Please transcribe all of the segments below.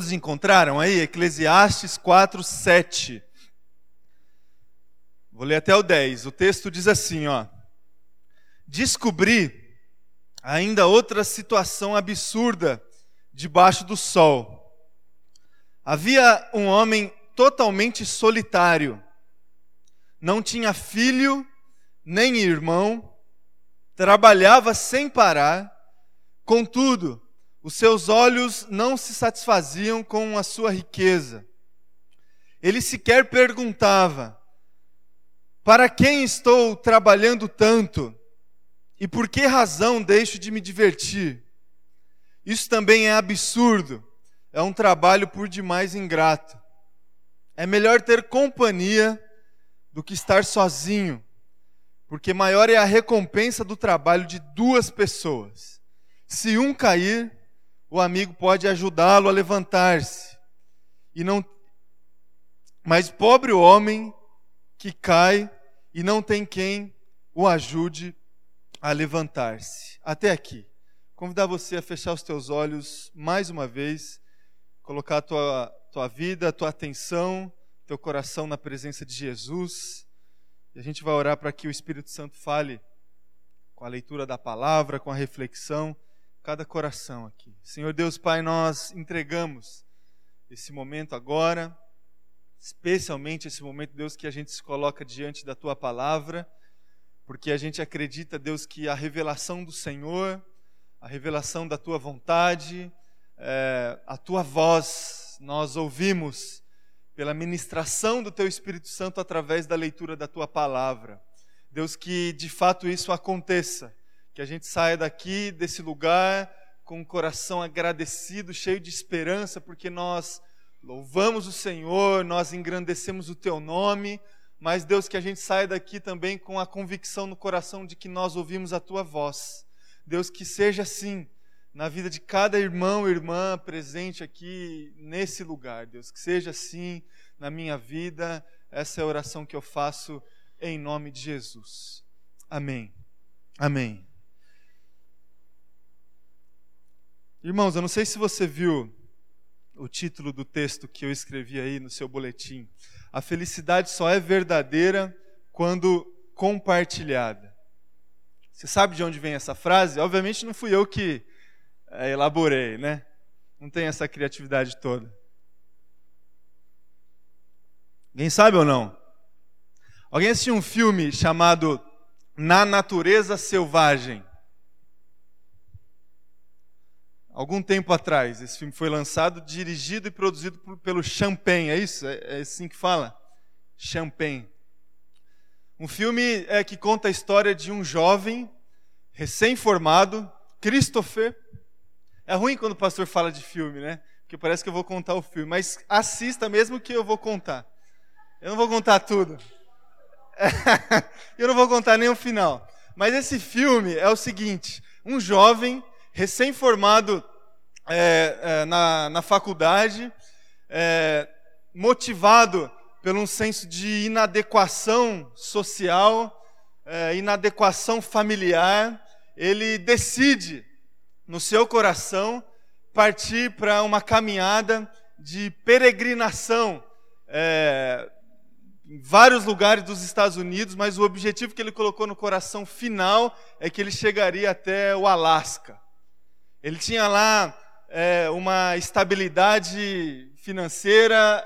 Todos encontraram aí? Eclesiastes 4, 7. Vou ler até o 10. O texto diz assim, ó. Descobri ainda outra situação absurda debaixo do sol. Havia um homem totalmente solitário. Não tinha filho, nem irmão, trabalhava sem parar. Contudo, os seus olhos não se satisfaziam com a sua riqueza. Ele sequer perguntava: Para quem estou trabalhando tanto? E por que razão deixo de me divertir? Isso também é absurdo. É um trabalho por demais ingrato. É melhor ter companhia do que estar sozinho, porque maior é a recompensa do trabalho de duas pessoas. Se um cair, o amigo pode ajudá-lo a levantar-se. E não Mas pobre homem que cai e não tem quem o ajude a levantar-se. Até aqui. Convidar você a fechar os teus olhos mais uma vez, colocar a tua, tua vida, a tua atenção, teu coração na presença de Jesus. E a gente vai orar para que o Espírito Santo fale com a leitura da palavra, com a reflexão cada coração aqui. Senhor Deus Pai, nós entregamos esse momento agora, especialmente esse momento, Deus, que a gente se coloca diante da tua palavra, porque a gente acredita, Deus, que a revelação do Senhor, a revelação da tua vontade, é, a tua voz, nós ouvimos pela ministração do teu Espírito Santo através da leitura da tua palavra. Deus, que de fato isso aconteça que a gente saia daqui, desse lugar, com o coração agradecido, cheio de esperança, porque nós louvamos o Senhor, nós engrandecemos o Teu nome, mas Deus, que a gente saia daqui também com a convicção no coração de que nós ouvimos a Tua voz. Deus, que seja assim na vida de cada irmão e irmã presente aqui nesse lugar, Deus, que seja assim na minha vida. Essa é a oração que eu faço em nome de Jesus. Amém. Amém. Irmãos, eu não sei se você viu o título do texto que eu escrevi aí no seu boletim. A felicidade só é verdadeira quando compartilhada. Você sabe de onde vem essa frase? Obviamente não fui eu que é, elaborei, né? Não tem essa criatividade toda. Alguém sabe ou não? Alguém assistiu um filme chamado Na Natureza Selvagem? Algum tempo atrás. Esse filme foi lançado, dirigido e produzido por, pelo Champagne, é isso? É, é, assim que fala? Champagne. Um filme é, que conta a história de um jovem recém-formado, Christopher. É ruim quando o pastor fala de filme, né? Porque parece que eu vou contar o filme, mas assista mesmo que eu vou contar. Eu não vou contar tudo. eu não vou contar nem o final. Mas esse filme é o seguinte: um jovem recém-formado é, é, na, na faculdade, é, motivado por um senso de inadequação social, é, inadequação familiar, ele decide, no seu coração, partir para uma caminhada de peregrinação é, em vários lugares dos Estados Unidos, mas o objetivo que ele colocou no coração final é que ele chegaria até o Alasca. Ele tinha lá é, uma estabilidade financeira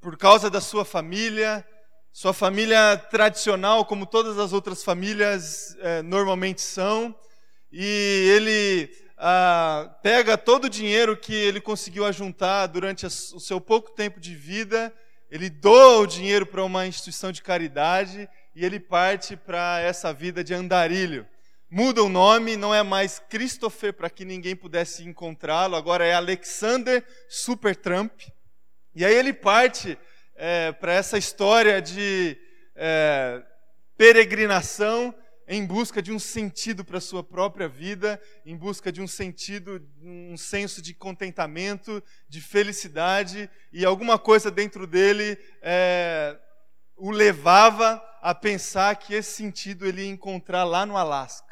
por causa da sua família, sua família tradicional, como todas as outras famílias é, normalmente são, e ele ah, pega todo o dinheiro que ele conseguiu ajuntar durante o seu pouco tempo de vida, ele doa o dinheiro para uma instituição de caridade e ele parte para essa vida de andarilho muda o nome, não é mais Christopher para que ninguém pudesse encontrá-lo, agora é Alexander Supertramp. E aí ele parte é, para essa história de é, peregrinação em busca de um sentido para a sua própria vida, em busca de um sentido, um senso de contentamento, de felicidade, e alguma coisa dentro dele é, o levava a pensar que esse sentido ele ia encontrar lá no Alasca.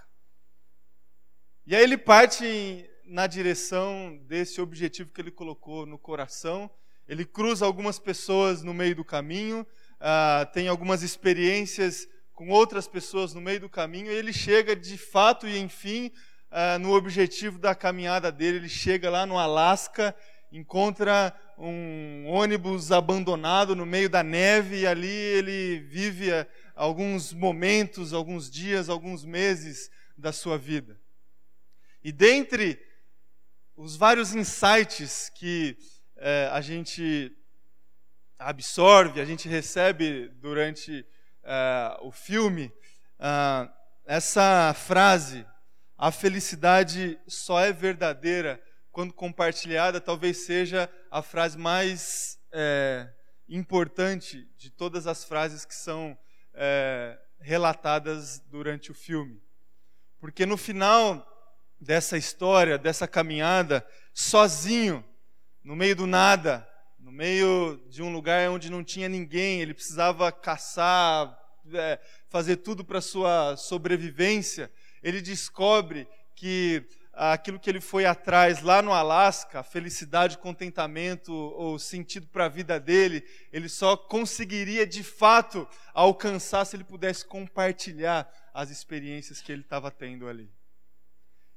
E aí ele parte na direção desse objetivo que ele colocou no coração. Ele cruza algumas pessoas no meio do caminho, uh, tem algumas experiências com outras pessoas no meio do caminho, e ele chega de fato e enfim uh, no objetivo da caminhada dele. Ele chega lá no Alasca, encontra um ônibus abandonado no meio da neve, e ali ele vive uh, alguns momentos, alguns dias, alguns meses da sua vida. E dentre os vários insights que é, a gente absorve, a gente recebe durante é, o filme, é, essa frase, a felicidade só é verdadeira quando compartilhada, talvez seja a frase mais é, importante de todas as frases que são é, relatadas durante o filme. Porque no final dessa história, dessa caminhada, sozinho, no meio do nada, no meio de um lugar onde não tinha ninguém, ele precisava caçar, é, fazer tudo para sua sobrevivência. Ele descobre que aquilo que ele foi atrás lá no Alasca, felicidade, contentamento, o sentido para a vida dele, ele só conseguiria de fato alcançar se ele pudesse compartilhar as experiências que ele estava tendo ali.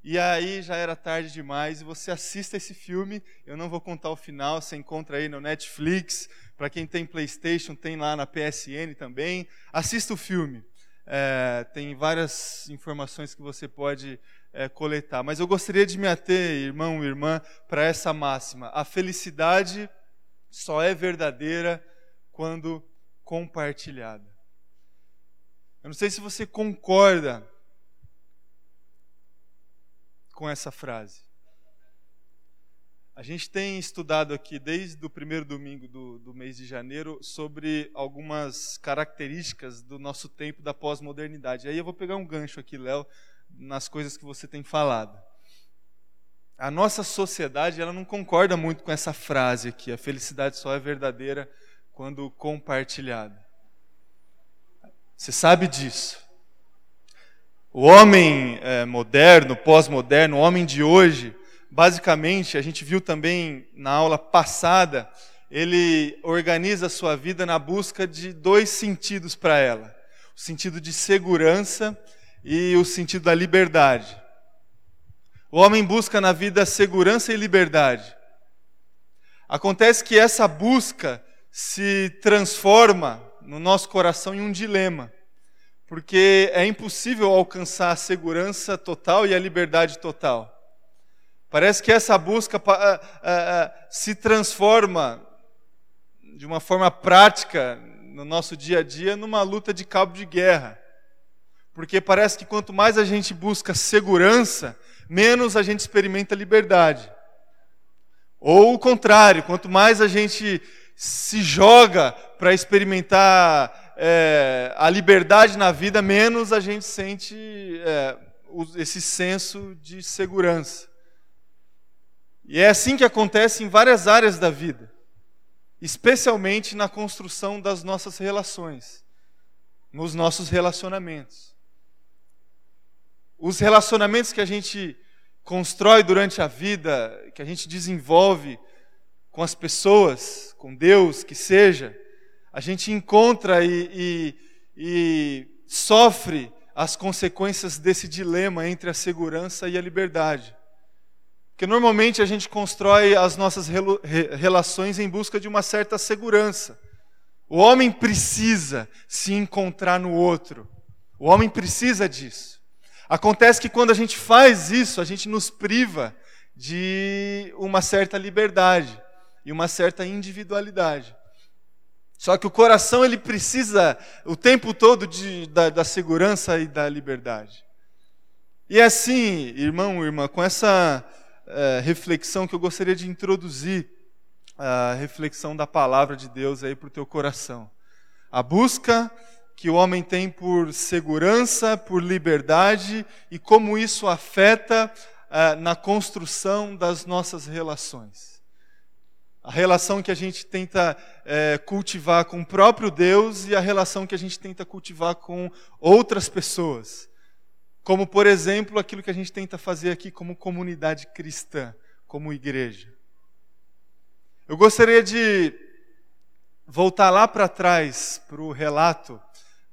E aí já era tarde demais e você assista esse filme. Eu não vou contar o final, você encontra aí no Netflix. Para quem tem PlayStation, tem lá na PSN também. Assista o filme. É, tem várias informações que você pode é, coletar. Mas eu gostaria de me ater, irmão e irmã, para essa máxima: a felicidade só é verdadeira quando compartilhada. Eu não sei se você concorda com essa frase. A gente tem estudado aqui desde o primeiro domingo do, do mês de janeiro sobre algumas características do nosso tempo da pós-modernidade. Aí eu vou pegar um gancho aqui, Léo, nas coisas que você tem falado. A nossa sociedade ela não concorda muito com essa frase aqui: a felicidade só é verdadeira quando compartilhada. Você sabe disso. O homem é, moderno, pós-moderno, o homem de hoje, basicamente, a gente viu também na aula passada, ele organiza a sua vida na busca de dois sentidos para ela: o sentido de segurança e o sentido da liberdade. O homem busca na vida segurança e liberdade. Acontece que essa busca se transforma no nosso coração em um dilema porque é impossível alcançar a segurança total e a liberdade total. Parece que essa busca se transforma de uma forma prática no nosso dia a dia numa luta de cabo de guerra. Porque parece que quanto mais a gente busca segurança, menos a gente experimenta liberdade. Ou o contrário, quanto mais a gente se joga para experimentar é, a liberdade na vida, menos a gente sente é, esse senso de segurança. E é assim que acontece em várias áreas da vida, especialmente na construção das nossas relações, nos nossos relacionamentos. Os relacionamentos que a gente constrói durante a vida, que a gente desenvolve com as pessoas, com Deus, que seja, a gente encontra e, e, e sofre as consequências desse dilema entre a segurança e a liberdade. Porque normalmente a gente constrói as nossas relações em busca de uma certa segurança. O homem precisa se encontrar no outro. O homem precisa disso. Acontece que quando a gente faz isso, a gente nos priva de uma certa liberdade e uma certa individualidade. Só que o coração ele precisa o tempo todo de, da, da segurança e da liberdade. E é assim, irmão, irmã, com essa é, reflexão que eu gostaria de introduzir a reflexão da palavra de Deus aí para o teu coração. A busca que o homem tem por segurança, por liberdade e como isso afeta é, na construção das nossas relações a relação que a gente tenta é, cultivar com o próprio Deus e a relação que a gente tenta cultivar com outras pessoas. Como, por exemplo, aquilo que a gente tenta fazer aqui como comunidade cristã, como igreja. Eu gostaria de voltar lá para trás, para o relato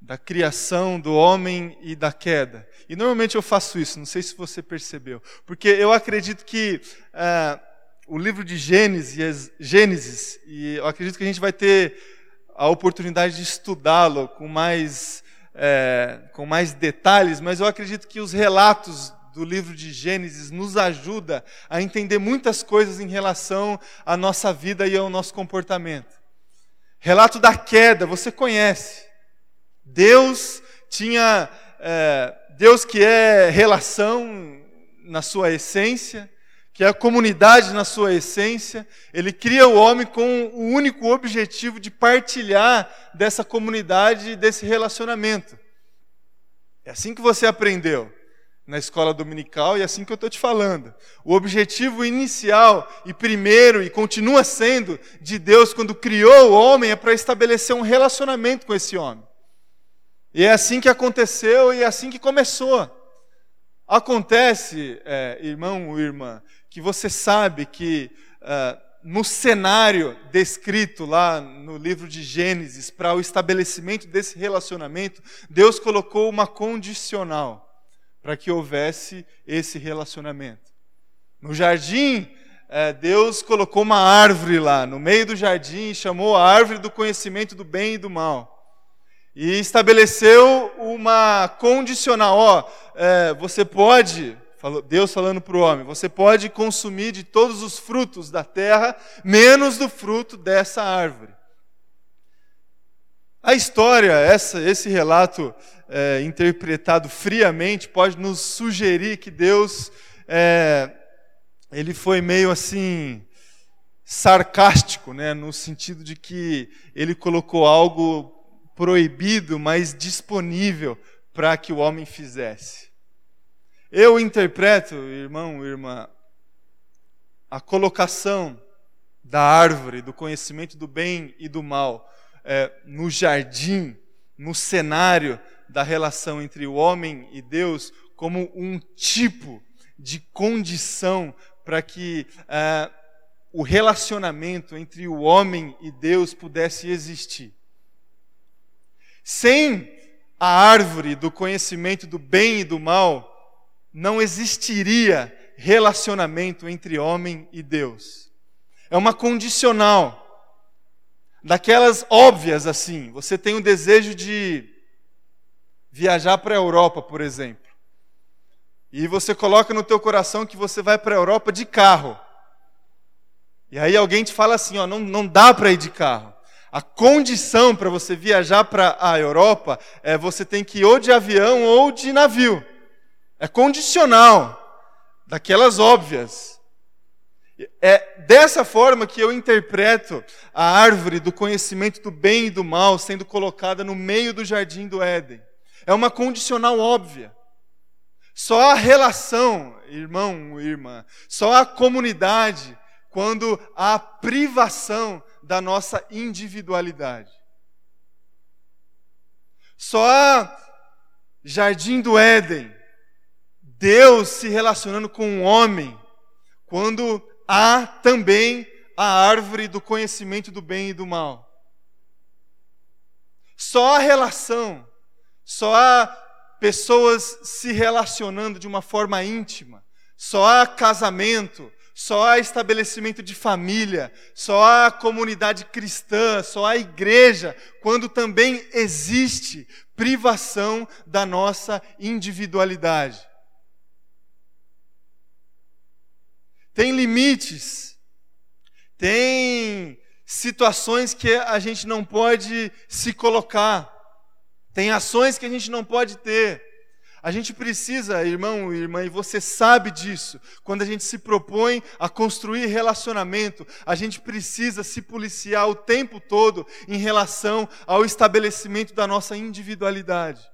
da criação do homem e da queda. E normalmente eu faço isso, não sei se você percebeu, porque eu acredito que uh, o livro de Gênesis, Gênesis, e eu acredito que a gente vai ter a oportunidade de estudá-lo com mais é, com mais detalhes, mas eu acredito que os relatos do livro de Gênesis nos ajuda a entender muitas coisas em relação à nossa vida e ao nosso comportamento. Relato da queda, você conhece. Deus tinha, é, Deus que é relação na sua essência, que é a comunidade na sua essência, ele cria o homem com o único objetivo de partilhar dessa comunidade desse relacionamento. É assim que você aprendeu na escola dominical e é assim que eu estou te falando. O objetivo inicial e primeiro e continua sendo de Deus quando criou o homem é para estabelecer um relacionamento com esse homem. E é assim que aconteceu e é assim que começou. Acontece, é, irmão ou irmã, que você sabe que uh, no cenário descrito lá no livro de Gênesis para o estabelecimento desse relacionamento, Deus colocou uma condicional para que houvesse esse relacionamento. No jardim, uh, Deus colocou uma árvore lá no meio do jardim e chamou a árvore do conhecimento do bem e do mal. E estabeleceu uma condicional: ó, é, você pode Deus falando para o homem: você pode consumir de todos os frutos da terra, menos do fruto dessa árvore. A história, essa, esse relato é, interpretado friamente, pode nos sugerir que Deus é, ele foi meio assim sarcástico, né, no sentido de que ele colocou algo proibido, mas disponível para que o homem fizesse. Eu interpreto, irmão, irmã, a colocação da árvore do conhecimento do bem e do mal é, no jardim, no cenário da relação entre o homem e Deus, como um tipo de condição para que é, o relacionamento entre o homem e Deus pudesse existir. Sem a árvore do conhecimento do bem e do mal, não existiria relacionamento entre homem e Deus. É uma condicional. Daquelas óbvias assim. Você tem o desejo de viajar para a Europa, por exemplo. E você coloca no teu coração que você vai para a Europa de carro. E aí alguém te fala assim, ó, não, não dá para ir de carro. A condição para você viajar para a Europa é você tem que ir ou de avião ou de navio. É condicional, daquelas óbvias. É dessa forma que eu interpreto a árvore do conhecimento do bem e do mal sendo colocada no meio do jardim do Éden. É uma condicional óbvia. Só a relação, irmão, irmã, só a comunidade quando há privação da nossa individualidade. Só há jardim do Éden Deus se relacionando com um homem, quando há também a árvore do conhecimento do bem e do mal. Só a relação, só há pessoas se relacionando de uma forma íntima, só há casamento, só há estabelecimento de família, só há comunidade cristã, só há igreja, quando também existe privação da nossa individualidade. Tem limites, tem situações que a gente não pode se colocar, tem ações que a gente não pode ter. A gente precisa, irmão e irmã, e você sabe disso, quando a gente se propõe a construir relacionamento, a gente precisa se policiar o tempo todo em relação ao estabelecimento da nossa individualidade.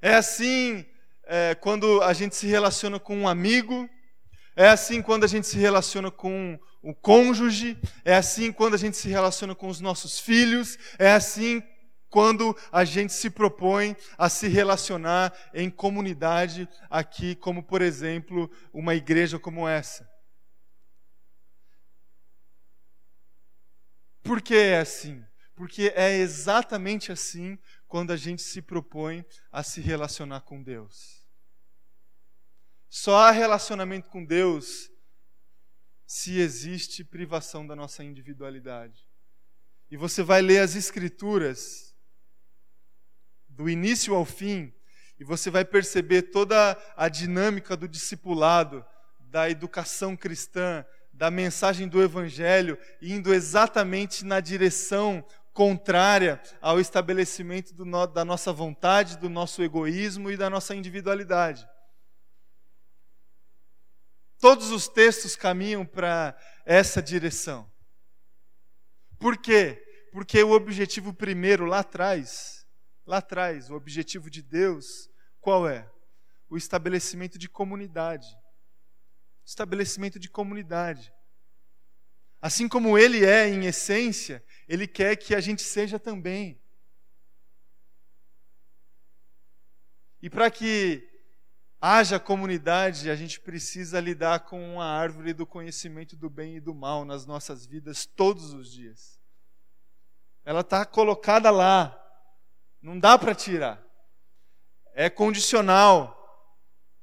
É assim é, quando a gente se relaciona com um amigo, é assim quando a gente se relaciona com o cônjuge, é assim quando a gente se relaciona com os nossos filhos, é assim quando a gente se propõe a se relacionar em comunidade aqui, como por exemplo, uma igreja como essa. Por que é assim? Porque é exatamente assim quando a gente se propõe a se relacionar com Deus. Só há relacionamento com Deus se existe privação da nossa individualidade. E você vai ler as Escrituras, do início ao fim, e você vai perceber toda a dinâmica do discipulado, da educação cristã, da mensagem do Evangelho, indo exatamente na direção contrária ao estabelecimento no, da nossa vontade, do nosso egoísmo e da nossa individualidade. Todos os textos caminham para essa direção. Por quê? Porque o objetivo primeiro lá atrás, lá atrás, o objetivo de Deus, qual é? O estabelecimento de comunidade. Estabelecimento de comunidade. Assim como ele é em essência, ele quer que a gente seja também. E para que haja comunidade, a gente precisa lidar com a árvore do conhecimento do bem e do mal nas nossas vidas todos os dias. Ela está colocada lá, não dá para tirar. É condicional,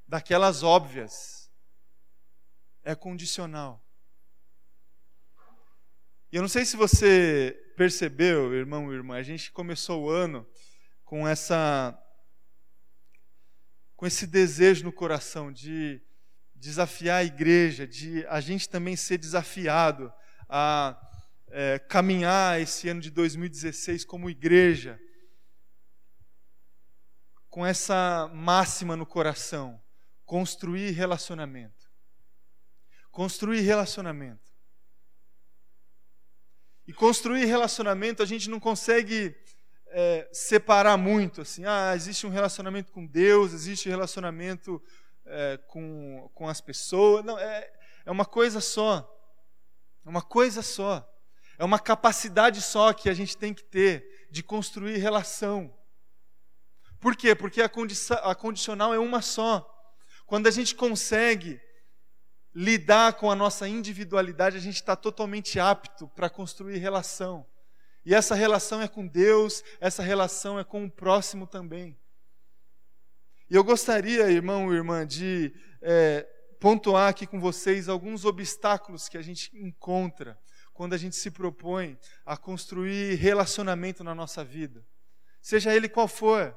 daquelas óbvias. É condicional. E eu não sei se você percebeu, irmão e irmã, a gente começou o ano com essa com esse desejo no coração de desafiar a igreja, de a gente também ser desafiado a é, caminhar esse ano de 2016 como igreja, com essa máxima no coração: construir relacionamento. Construir relacionamento. E construir relacionamento a gente não consegue é, separar muito, assim, ah, existe um relacionamento com Deus, existe relacionamento é, com, com as pessoas. Não, é, é uma coisa só. É uma coisa só. É uma capacidade só que a gente tem que ter de construir relação. Por quê? Porque a, a condicional é uma só. Quando a gente consegue lidar com a nossa individualidade, a gente está totalmente apto para construir relação. E essa relação é com Deus, essa relação é com o próximo também. E eu gostaria, irmão e irmã, de é, pontuar aqui com vocês alguns obstáculos que a gente encontra quando a gente se propõe a construir relacionamento na nossa vida, seja ele qual for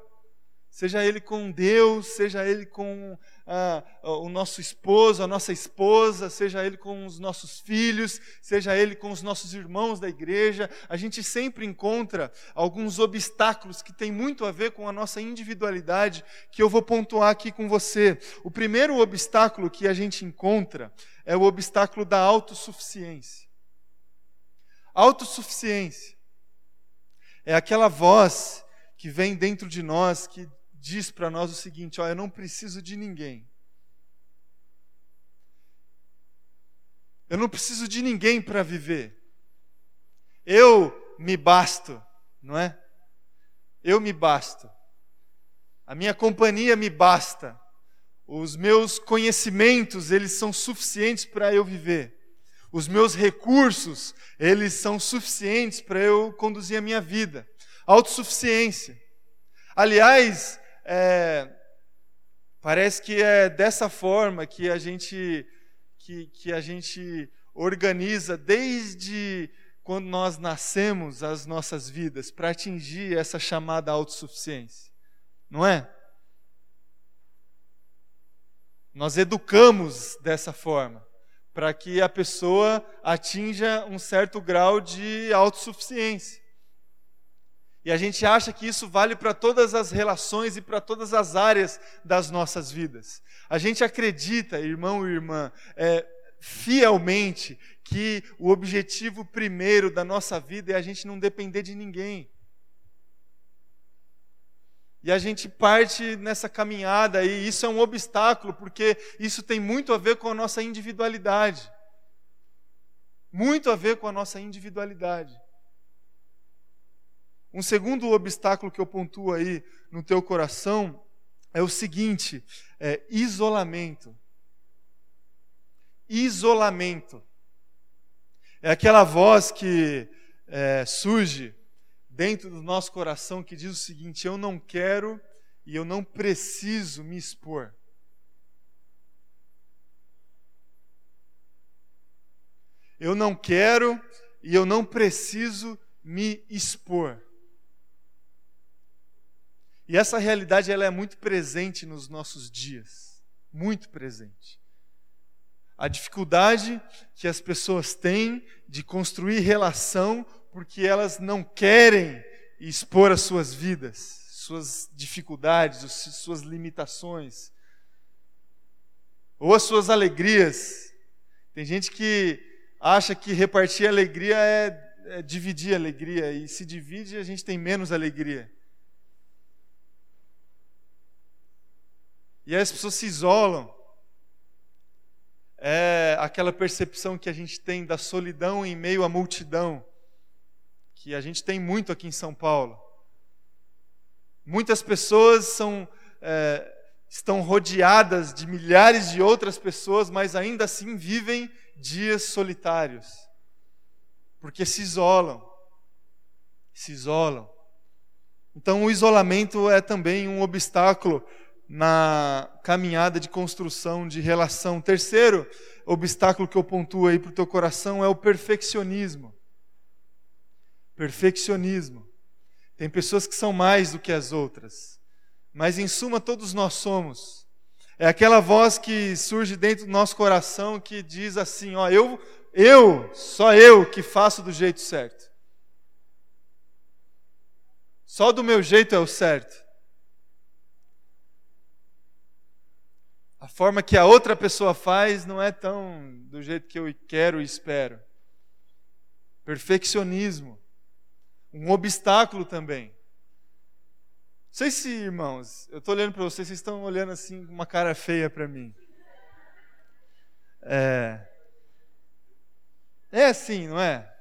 seja ele com Deus, seja ele com ah, o nosso esposo, a nossa esposa, seja ele com os nossos filhos, seja ele com os nossos irmãos da igreja, a gente sempre encontra alguns obstáculos que têm muito a ver com a nossa individualidade, que eu vou pontuar aqui com você. O primeiro obstáculo que a gente encontra é o obstáculo da autossuficiência. Autossuficiência é aquela voz que vem dentro de nós que diz para nós o seguinte: ó, eu não preciso de ninguém. Eu não preciso de ninguém para viver. Eu me basto, não é? Eu me basto. A minha companhia me basta. Os meus conhecimentos, eles são suficientes para eu viver. Os meus recursos, eles são suficientes para eu conduzir a minha vida. Autossuficiência. Aliás, é, parece que é dessa forma que a gente que, que a gente organiza desde quando nós nascemos as nossas vidas para atingir essa chamada autossuficiência, não é? Nós educamos dessa forma para que a pessoa atinja um certo grau de autossuficiência. E a gente acha que isso vale para todas as relações e para todas as áreas das nossas vidas. A gente acredita, irmão e irmã, é, fielmente, que o objetivo primeiro da nossa vida é a gente não depender de ninguém. E a gente parte nessa caminhada e isso é um obstáculo, porque isso tem muito a ver com a nossa individualidade. Muito a ver com a nossa individualidade. Um segundo obstáculo que eu pontuo aí no teu coração é o seguinte: é isolamento. Isolamento. É aquela voz que é, surge dentro do nosso coração que diz o seguinte: eu não quero e eu não preciso me expor. Eu não quero e eu não preciso me expor. E essa realidade ela é muito presente nos nossos dias, muito presente. A dificuldade que as pessoas têm de construir relação porque elas não querem expor as suas vidas, suas dificuldades, suas limitações, ou as suas alegrias. Tem gente que acha que repartir alegria é, é dividir alegria, e se divide a gente tem menos alegria. E as pessoas se isolam. É aquela percepção que a gente tem da solidão em meio à multidão, que a gente tem muito aqui em São Paulo. Muitas pessoas são, é, estão rodeadas de milhares de outras pessoas, mas ainda assim vivem dias solitários, porque se isolam. Se isolam. Então, o isolamento é também um obstáculo na caminhada de construção de relação. Terceiro obstáculo que eu pontuo aí para o teu coração é o perfeccionismo. Perfeccionismo. Tem pessoas que são mais do que as outras, mas em suma todos nós somos. É aquela voz que surge dentro do nosso coração que diz assim: ó, eu, eu, só eu que faço do jeito certo. Só do meu jeito é o certo. A forma que a outra pessoa faz não é tão do jeito que eu quero e espero. Perfeccionismo. Um obstáculo também. Não sei se, irmãos, eu estou olhando para vocês, vocês estão olhando assim com uma cara feia para mim. É, é assim, não é?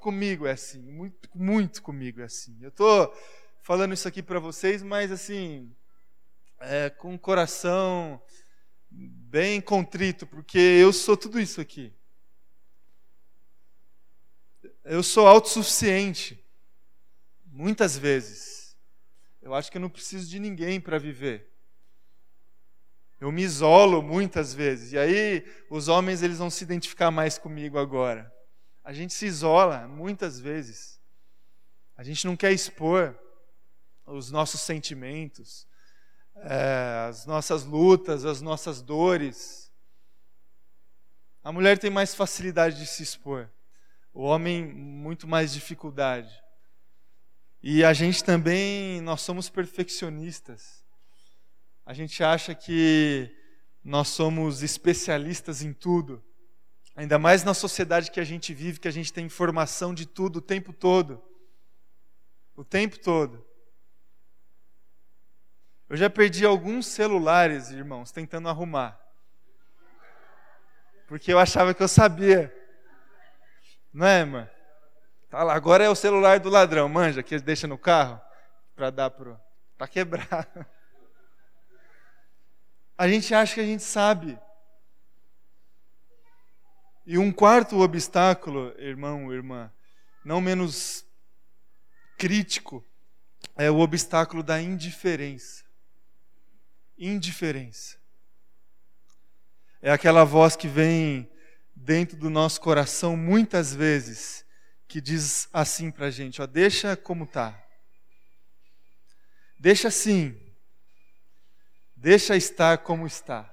Comigo é assim, muito, muito comigo é assim. Eu estou falando isso aqui para vocês, mas assim, é, com o coração bem contrito, porque eu sou tudo isso aqui. Eu sou autossuficiente, muitas vezes. Eu acho que eu não preciso de ninguém para viver. Eu me isolo muitas vezes. E aí os homens eles vão se identificar mais comigo agora. A gente se isola muitas vezes. A gente não quer expor os nossos sentimentos, é, as nossas lutas, as nossas dores. A mulher tem mais facilidade de se expor, o homem, muito mais dificuldade. E a gente também, nós somos perfeccionistas. A gente acha que nós somos especialistas em tudo. Ainda mais na sociedade que a gente vive, que a gente tem informação de tudo o tempo todo. O tempo todo. Eu já perdi alguns celulares, irmãos, tentando arrumar. Porque eu achava que eu sabia. Não é, irmã? Tá lá, agora é o celular do ladrão, manja, que deixa no carro para dar pro tá quebrado. A gente acha que a gente sabe. E um quarto obstáculo, irmão, irmã, não menos crítico, é o obstáculo da indiferença indiferença. É aquela voz que vem dentro do nosso coração muitas vezes, que diz assim para a gente: ó, deixa como tá, deixa assim, deixa estar como está.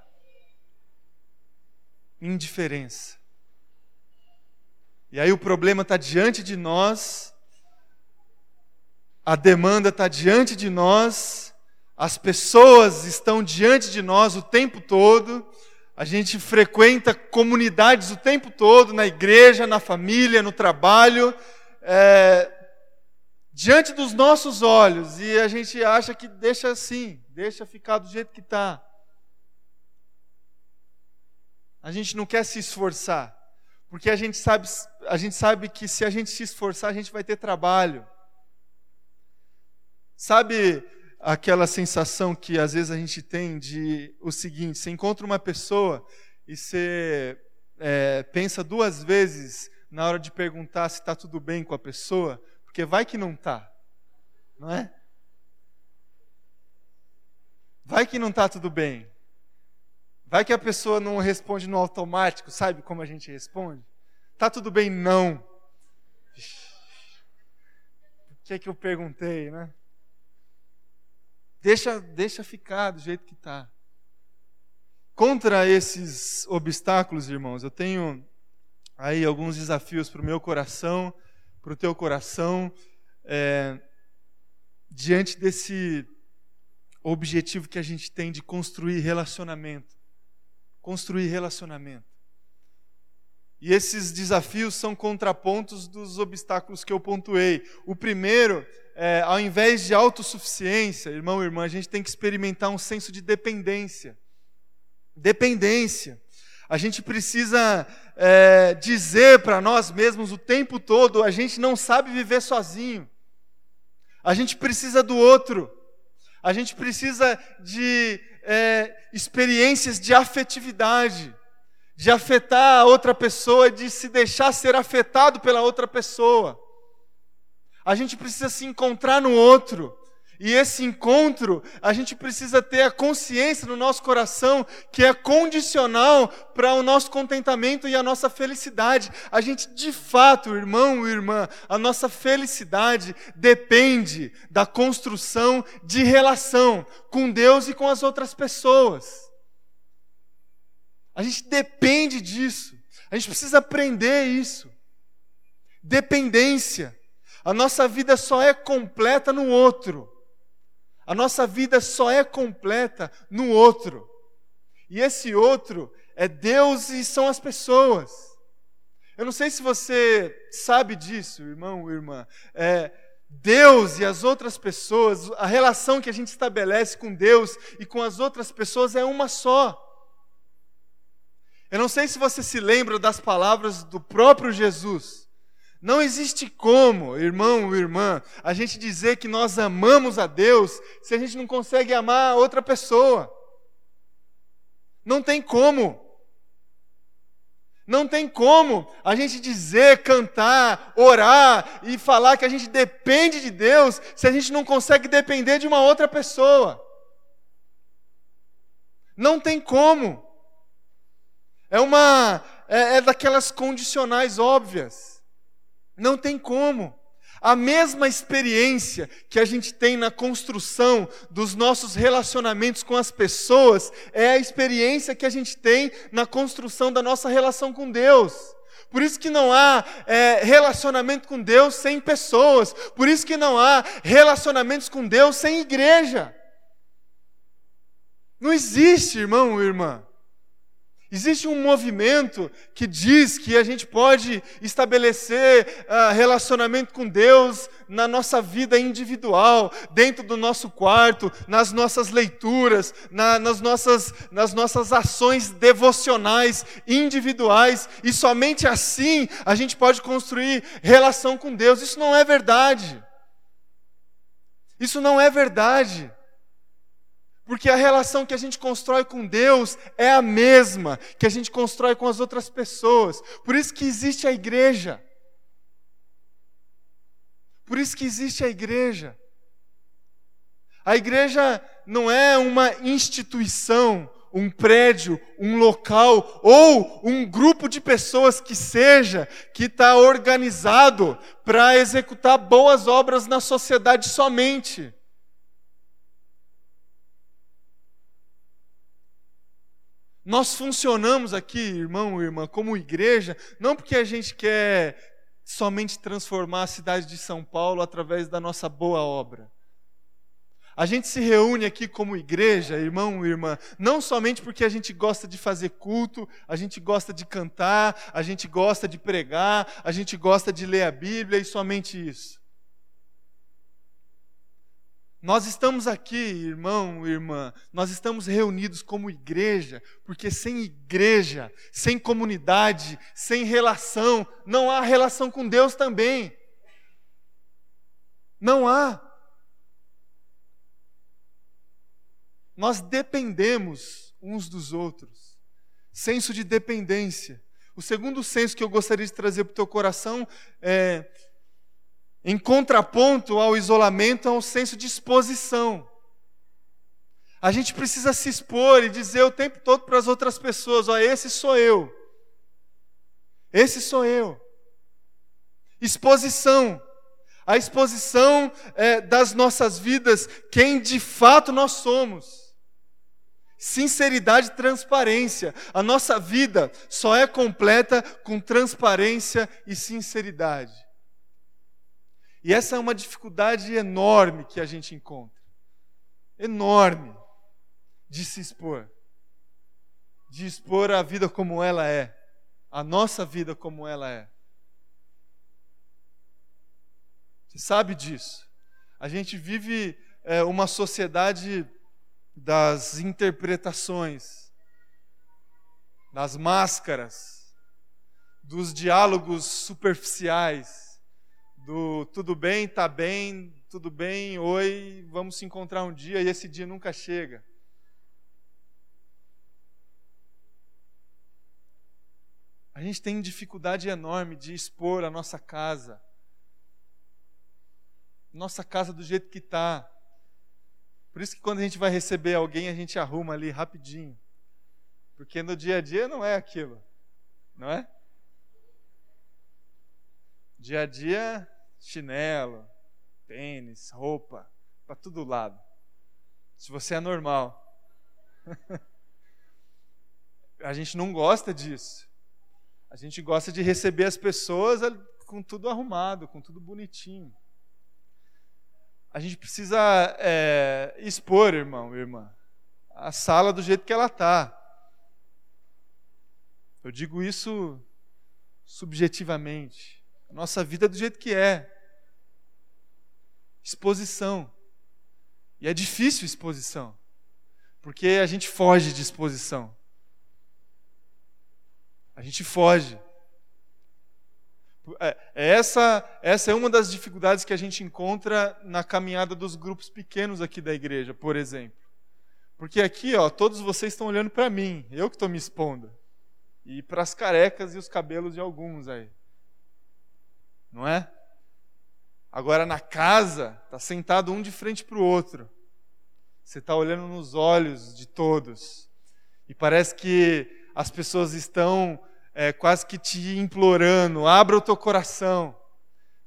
Indiferença. E aí o problema está diante de nós, a demanda está diante de nós, as pessoas estão diante de nós o tempo todo, a gente frequenta comunidades o tempo todo, na igreja, na família, no trabalho, é, diante dos nossos olhos, e a gente acha que deixa assim, deixa ficar do jeito que está. A gente não quer se esforçar, Porque a gente sabe, a gente sabe que se a gente se esforçar, a gente vai ter trabalho. Sabe aquela sensação que às vezes a gente tem de o seguinte: você encontra uma pessoa e você é, pensa duas vezes na hora de perguntar se está tudo bem com a pessoa, porque vai que não está, não é? Vai que não está tudo bem. Vai que a pessoa não responde no automático, sabe como a gente responde? Tá tudo bem? Não. O que é que eu perguntei, né? Deixa, deixa ficar do jeito que está. Contra esses obstáculos, irmãos, eu tenho aí alguns desafios para o meu coração, para o teu coração, é, diante desse objetivo que a gente tem de construir relacionamento construir relacionamento. E esses desafios são contrapontos dos obstáculos que eu pontuei. O primeiro, é, ao invés de autossuficiência, irmão e irmã, a gente tem que experimentar um senso de dependência. Dependência. A gente precisa é, dizer para nós mesmos o tempo todo: a gente não sabe viver sozinho. A gente precisa do outro. A gente precisa de é, experiências de afetividade, de afetar a outra pessoa, de se deixar ser afetado pela outra pessoa. A gente precisa se encontrar no outro. E esse encontro, a gente precisa ter a consciência no nosso coração que é condicional para o nosso contentamento e a nossa felicidade. A gente, de fato, irmão e irmã, a nossa felicidade depende da construção de relação com Deus e com as outras pessoas. A gente depende disso. A gente precisa aprender isso. Dependência. A nossa vida só é completa no outro. A nossa vida só é completa no outro. E esse outro é Deus e são as pessoas. Eu não sei se você sabe disso, irmão ou irmã. É, Deus e as outras pessoas, a relação que a gente estabelece com Deus e com as outras pessoas é uma só. Eu não sei se você se lembra das palavras do próprio Jesus. Não existe como, irmão ou irmã, a gente dizer que nós amamos a Deus se a gente não consegue amar outra pessoa. Não tem como. Não tem como a gente dizer, cantar, orar e falar que a gente depende de Deus se a gente não consegue depender de uma outra pessoa. Não tem como. É uma é, é daquelas condicionais óbvias. Não tem como. A mesma experiência que a gente tem na construção dos nossos relacionamentos com as pessoas é a experiência que a gente tem na construção da nossa relação com Deus. Por isso que não há é, relacionamento com Deus sem pessoas. Por isso que não há relacionamentos com Deus sem igreja. Não existe, irmão ou irmã. Existe um movimento que diz que a gente pode estabelecer uh, relacionamento com Deus na nossa vida individual, dentro do nosso quarto, nas nossas leituras, na, nas, nossas, nas nossas ações devocionais individuais, e somente assim a gente pode construir relação com Deus. Isso não é verdade. Isso não é verdade. Porque a relação que a gente constrói com Deus é a mesma que a gente constrói com as outras pessoas. Por isso que existe a igreja. Por isso que existe a igreja. A igreja não é uma instituição, um prédio, um local ou um grupo de pessoas que seja que está organizado para executar boas obras na sociedade somente. Nós funcionamos aqui, irmão e irmã, como igreja, não porque a gente quer somente transformar a cidade de São Paulo através da nossa boa obra. A gente se reúne aqui como igreja, irmão e irmã, não somente porque a gente gosta de fazer culto, a gente gosta de cantar, a gente gosta de pregar, a gente gosta de ler a Bíblia e somente isso. Nós estamos aqui, irmão, irmã, nós estamos reunidos como igreja, porque sem igreja, sem comunidade, sem relação, não há relação com Deus também. Não há. Nós dependemos uns dos outros. Senso de dependência. O segundo senso que eu gostaria de trazer para o teu coração é em contraponto ao isolamento, é um senso de exposição. A gente precisa se expor e dizer o tempo todo para as outras pessoas: ó, esse sou eu. Esse sou eu. Exposição. A exposição é, das nossas vidas, quem de fato nós somos. Sinceridade e transparência. A nossa vida só é completa com transparência e sinceridade. E essa é uma dificuldade enorme que a gente encontra. Enorme de se expor. De expor a vida como ela é. A nossa vida como ela é. Você sabe disso. A gente vive é, uma sociedade das interpretações, das máscaras, dos diálogos superficiais do tudo bem, tá bem, tudo bem, oi, vamos se encontrar um dia e esse dia nunca chega. A gente tem dificuldade enorme de expor a nossa casa. Nossa casa do jeito que está. Por isso que quando a gente vai receber alguém, a gente arruma ali rapidinho. Porque no dia a dia não é aquilo. Não é? Dia a dia, chinelo, tênis, roupa, para todo lado. Se você é normal. a gente não gosta disso. A gente gosta de receber as pessoas com tudo arrumado, com tudo bonitinho. A gente precisa é, expor, irmão, irmã, a sala do jeito que ela está. Eu digo isso subjetivamente a nossa vida do jeito que é. Exposição. E é difícil exposição, porque a gente foge de exposição. A gente foge. É, é essa, essa é uma das dificuldades que a gente encontra na caminhada dos grupos pequenos aqui da igreja, por exemplo. Porque aqui, ó, todos vocês estão olhando para mim, eu que estou me expondo. E para as carecas e os cabelos de alguns aí não é? Agora na casa, está sentado um de frente para o outro. Você está olhando nos olhos de todos. E parece que as pessoas estão é, quase que te implorando: abra o teu coração,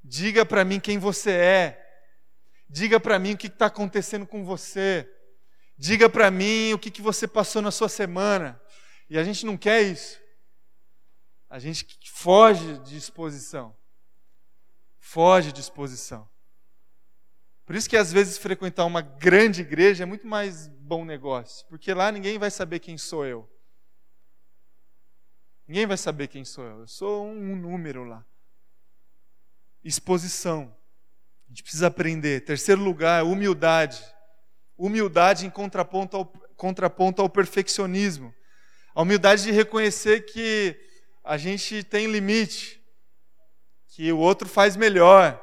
diga para mim quem você é, diga para mim o que está acontecendo com você, diga para mim o que, que você passou na sua semana. E a gente não quer isso. A gente foge de exposição foge de exposição. Por isso que às vezes frequentar uma grande igreja é muito mais bom negócio, porque lá ninguém vai saber quem sou eu. Ninguém vai saber quem sou eu. Eu sou um, número lá. Exposição. A gente precisa aprender. Terceiro lugar, humildade. Humildade em contraponto ao, contraponto ao perfeccionismo. A humildade de reconhecer que a gente tem limite, que o outro faz melhor,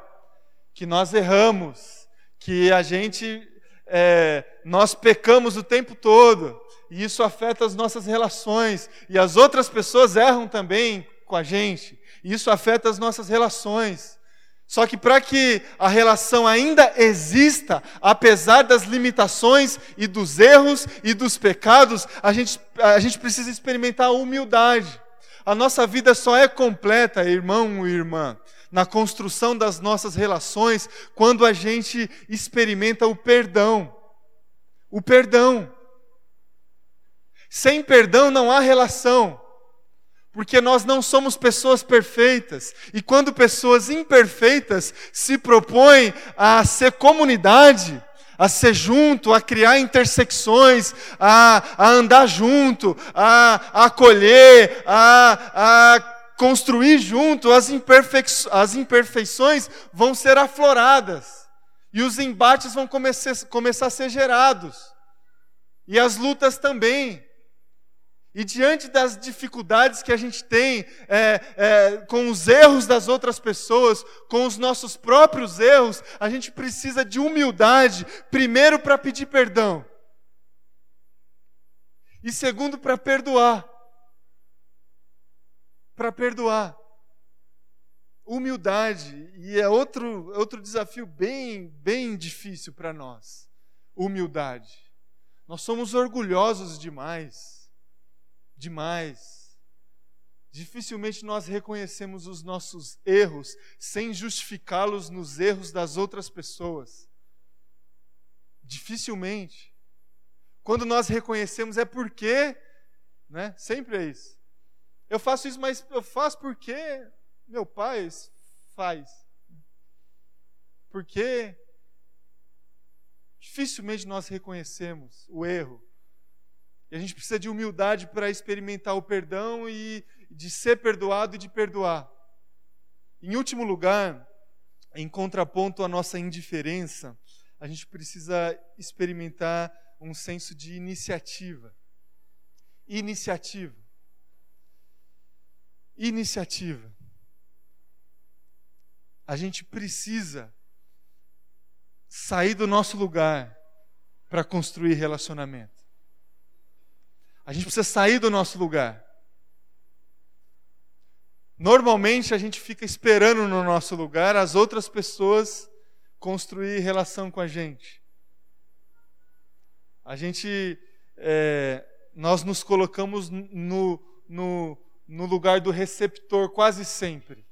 que nós erramos, que a gente é, nós pecamos o tempo todo e isso afeta as nossas relações e as outras pessoas erram também com a gente. E isso afeta as nossas relações. Só que para que a relação ainda exista, apesar das limitações e dos erros e dos pecados, a gente, a gente precisa experimentar a humildade. A nossa vida só é completa, irmão e irmã, na construção das nossas relações quando a gente experimenta o perdão. O perdão. Sem perdão não há relação. Porque nós não somos pessoas perfeitas. E quando pessoas imperfeitas se propõem a ser comunidade, a ser junto, a criar intersecções, a, a andar junto, a, a acolher, a, a construir junto, as, imperfei as imperfeições vão ser afloradas. E os embates vão começar, começar a ser gerados. E as lutas também. E diante das dificuldades que a gente tem é, é, com os erros das outras pessoas, com os nossos próprios erros, a gente precisa de humildade, primeiro para pedir perdão, e segundo para perdoar. Para perdoar. Humildade, e é outro, outro desafio bem, bem difícil para nós. Humildade. Nós somos orgulhosos demais. Demais. Dificilmente nós reconhecemos os nossos erros sem justificá-los nos erros das outras pessoas. Dificilmente. Quando nós reconhecemos é porque, né? Sempre é isso. Eu faço isso, mas eu faço porque meu pai faz. Porque dificilmente nós reconhecemos o erro. E a gente precisa de humildade para experimentar o perdão e de ser perdoado e de perdoar. Em último lugar, em contraponto à nossa indiferença, a gente precisa experimentar um senso de iniciativa. Iniciativa. Iniciativa. A gente precisa sair do nosso lugar para construir relacionamento. A gente precisa sair do nosso lugar. Normalmente a gente fica esperando no nosso lugar as outras pessoas construir relação com a gente. A gente, é, nós nos colocamos no, no, no lugar do receptor quase sempre.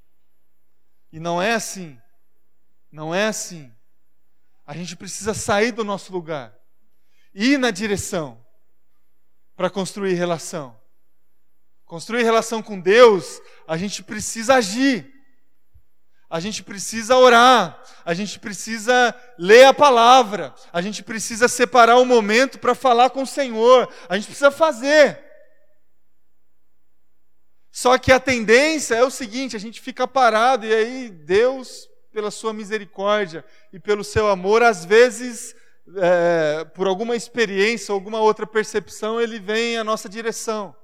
E não é assim. Não é assim. A gente precisa sair do nosso lugar, ir na direção para construir relação. Construir relação com Deus, a gente precisa agir. A gente precisa orar, a gente precisa ler a palavra, a gente precisa separar um momento para falar com o Senhor, a gente precisa fazer. Só que a tendência é o seguinte: a gente fica parado e aí Deus pela sua misericórdia e pelo seu amor, às vezes, é, por alguma experiência, alguma outra percepção, ele vem à nossa direção.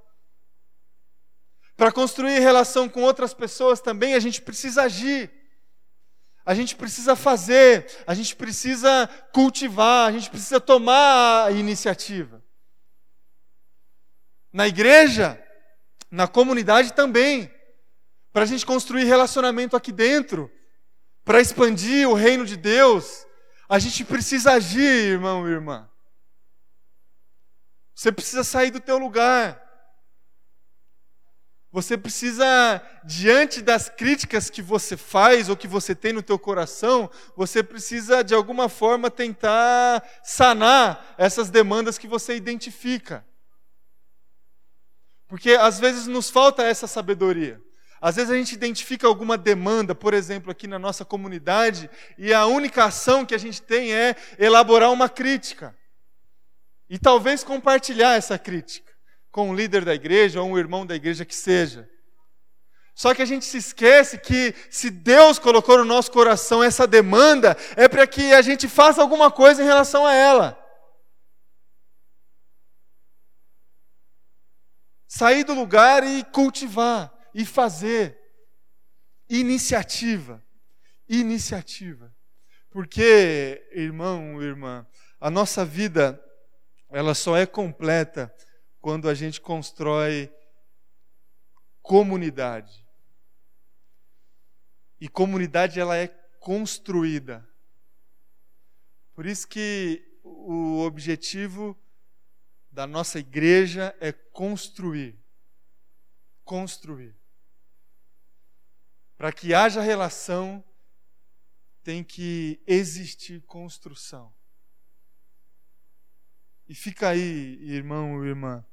Para construir relação com outras pessoas também, a gente precisa agir. A gente precisa fazer, a gente precisa cultivar, a gente precisa tomar a iniciativa. Na igreja, na comunidade também, para a gente construir relacionamento aqui dentro, para expandir o reino de Deus, a gente precisa agir, irmão e irmã. Você precisa sair do teu lugar. Você precisa, diante das críticas que você faz ou que você tem no teu coração, você precisa de alguma forma tentar sanar essas demandas que você identifica. Porque às vezes nos falta essa sabedoria. Às vezes a gente identifica alguma demanda, por exemplo, aqui na nossa comunidade, e a única ação que a gente tem é elaborar uma crítica. E talvez compartilhar essa crítica com o líder da igreja ou um irmão da igreja que seja. Só que a gente se esquece que se Deus colocou no nosso coração essa demanda, é para que a gente faça alguma coisa em relação a ela. Sair do lugar e cultivar e fazer. Iniciativa. Iniciativa. Porque, irmão, irmã, a nossa vida ela só é completa quando a gente constrói comunidade. E comunidade ela é construída. Por isso que o objetivo da nossa igreja é construir. Construir. Para que haja relação, tem que existir construção. E fica aí, irmão e irmã,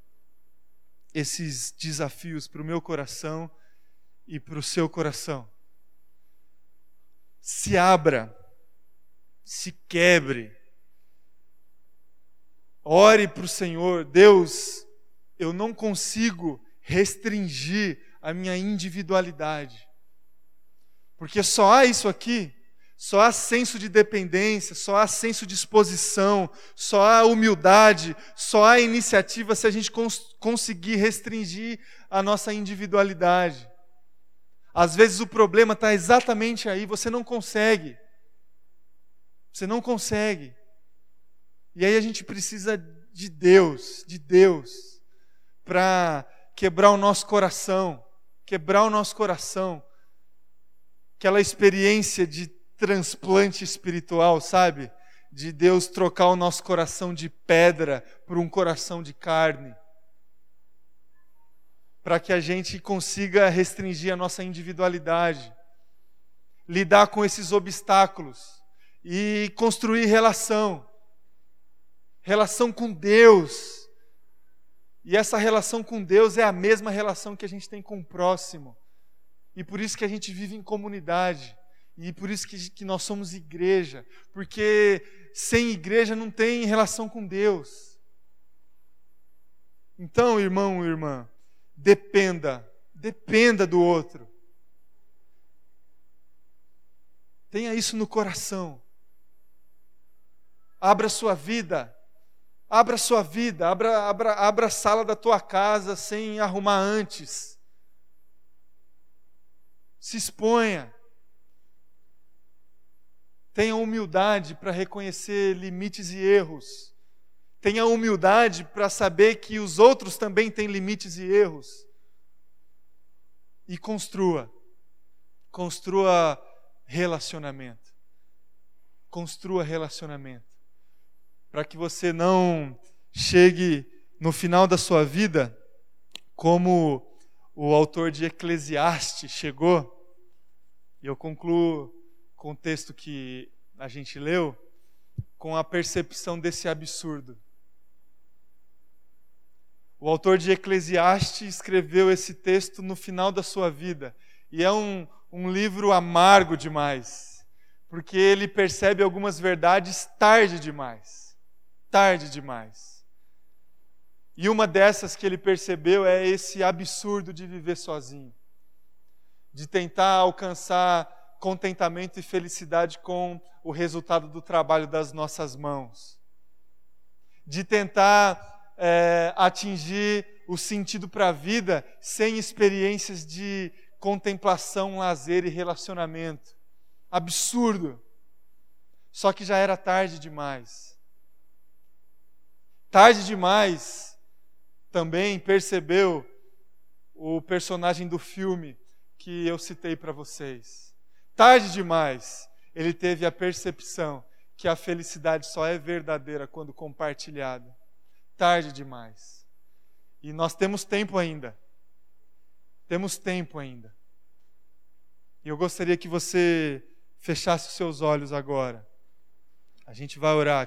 esses desafios para o meu coração e para o seu coração. Se abra, se quebre, ore para o Senhor, Deus, eu não consigo restringir a minha individualidade. Porque só há isso aqui, Só há senso de dependência, só há senso de exposição, só há humildade, só há iniciativa se a gente cons conseguir restringir a nossa individualidade. Às vezes o problema está exatamente aí, você não consegue. Você não consegue. E aí a gente precisa de Deus, de Deus, para quebrar o nosso coração, quebrar o nosso coração. Aquela experiência de transplante espiritual, sabe? De Deus trocar o nosso coração de pedra por um coração de carne. Para que a gente consiga restringir a nossa individualidade, lidar com esses obstáculos e construir relação. Relação com Deus. E essa relação com Deus é a mesma relação que a gente tem com o próximo. E por isso que a gente vive em comunidade. E por isso que, que nós somos igreja, porque sem igreja não tem relação com Deus. Então, irmão e irmã, dependa, dependa do outro. Tenha isso no coração. Abra sua vida. Abra sua vida, abra, abra, abra a sala da tua casa sem arrumar antes. Se exponha. Tenha humildade para reconhecer limites e erros. Tenha humildade para saber que os outros também têm limites e erros. E construa. Construa relacionamento. Construa relacionamento. Para que você não chegue no final da sua vida como o autor de Eclesiastes chegou. E eu concluo com o texto que a gente leu, com a percepção desse absurdo. O autor de Eclesiastes escreveu esse texto no final da sua vida, e é um, um livro amargo demais, porque ele percebe algumas verdades tarde demais. Tarde demais. E uma dessas que ele percebeu é esse absurdo de viver sozinho, de tentar alcançar contentamento e felicidade com o resultado do trabalho das nossas mãos, de tentar é, atingir o sentido para a vida sem experiências de contemplação, lazer e relacionamento. Absurdo. Só que já era tarde demais. Tarde demais também percebeu o personagem do filme que eu citei para vocês. Tarde demais, ele teve a percepção que a felicidade só é verdadeira quando compartilhada. Tarde demais. E nós temos tempo ainda. Temos tempo ainda. E eu gostaria que você fechasse os seus olhos agora. A gente vai orar.